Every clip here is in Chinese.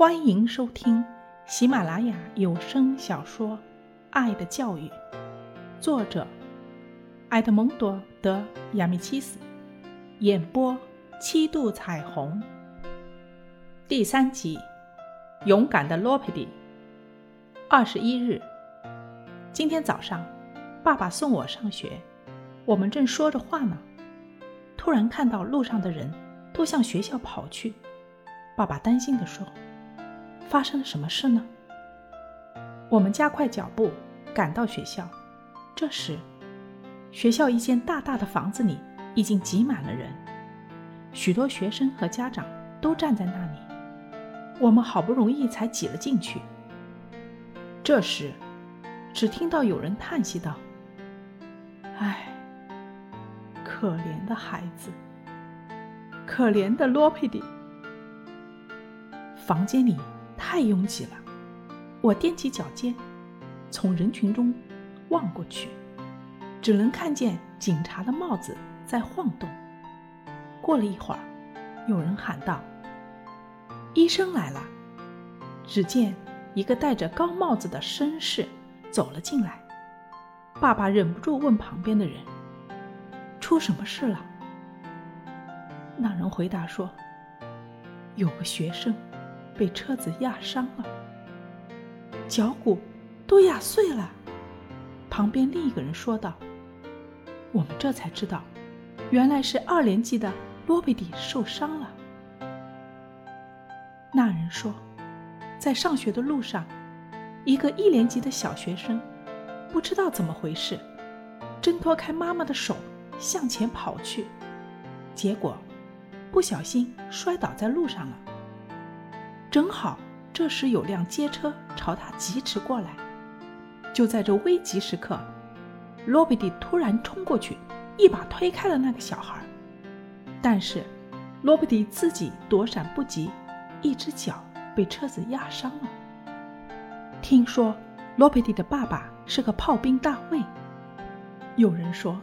欢迎收听喜马拉雅有声小说《爱的教育》，作者埃德蒙多·德亚米契斯，演播七度彩虹。第三集，勇敢的罗佩蒂。二十一日，今天早上，爸爸送我上学，我们正说着话呢，突然看到路上的人都向学校跑去，爸爸担心地说。发生了什么事呢？我们加快脚步赶到学校。这时，学校一间大大的房子里已经挤满了人，许多学生和家长都站在那里。我们好不容易才挤了进去。这时，只听到有人叹息道：“唉，可怜的孩子，可怜的罗佩蒂。”房间里。太拥挤了，我踮起脚尖，从人群中望过去，只能看见警察的帽子在晃动。过了一会儿，有人喊道：“医生来了！”只见一个戴着高帽子的绅士走了进来。爸爸忍不住问旁边的人：“出什么事了？”那人回答说：“有个学生。”被车子压伤了，脚骨都压碎了。旁边另一个人说道：“我们这才知道，原来是二年级的罗贝蒂受伤了。”那人说：“在上学的路上，一个一年级的小学生不知道怎么回事，挣脱开妈妈的手向前跑去，结果不小心摔倒在路上了。”正好这时有辆街车朝他疾驰过来，就在这危急时刻，罗比蒂突然冲过去，一把推开了那个小孩。但是罗比蒂自己躲闪不及，一只脚被车子压伤了。听说罗比蒂的爸爸是个炮兵大尉。有人说，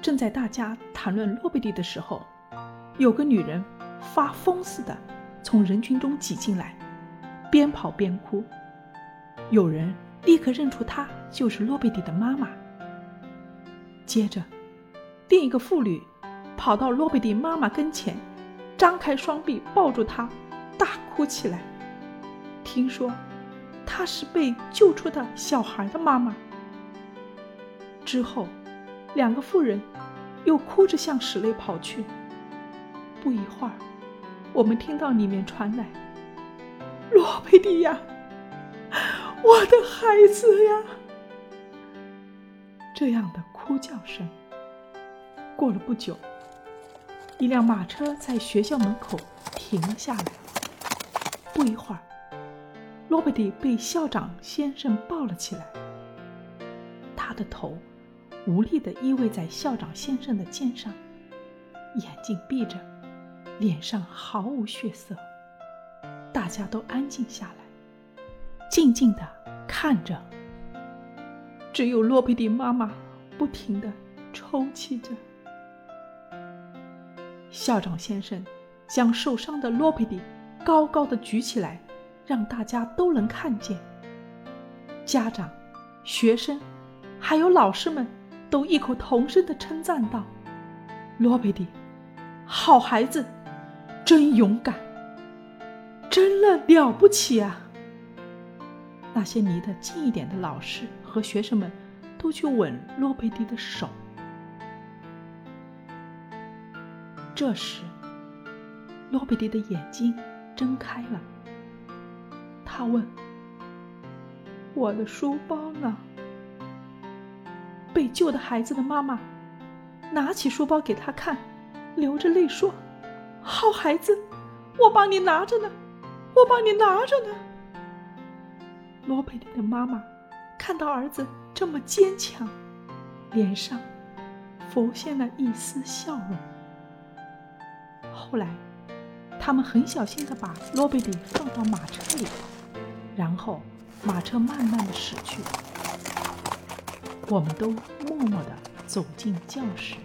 正在大家谈论罗比蒂的时候，有个女人发疯似的。从人群中挤进来，边跑边哭。有人立刻认出她就是罗贝蒂的妈妈。接着，另一个妇女跑到罗贝蒂妈妈跟前，张开双臂抱住她，大哭起来。听说她是被救出的小孩的妈妈。之后，两个妇人又哭着向室内跑去。不一会儿。我们听到里面传来“罗佩蒂呀，我的孩子呀”这样的哭叫声。过了不久，一辆马车在学校门口停了下来。不一会儿，罗贝蒂被校长先生抱了起来，他的头无力地依偎在校长先生的肩上，眼睛闭着。脸上毫无血色，大家都安静下来，静静的看着。只有罗佩蒂妈妈不停的抽泣着。校长先生将受伤的罗佩蒂高高的举起来，让大家都能看见。家长、学生，还有老师们，都异口同声的称赞道：“罗佩蒂，好孩子。”真勇敢，真了了不起啊！那些离得近一点的老师和学生们都去吻洛贝蒂的手。这时，洛贝蒂的眼睛睁开了，他问：“我的书包呢？”被救的孩子的妈妈拿起书包给他看，流着泪说。好孩子，我帮你拿着呢，我帮你拿着呢。罗贝蒂的妈妈看到儿子这么坚强，脸上浮现了一丝笑容。后来，他们很小心的把罗贝蒂放到马车里，然后马车慢慢的驶去。我们都默默的走进教室。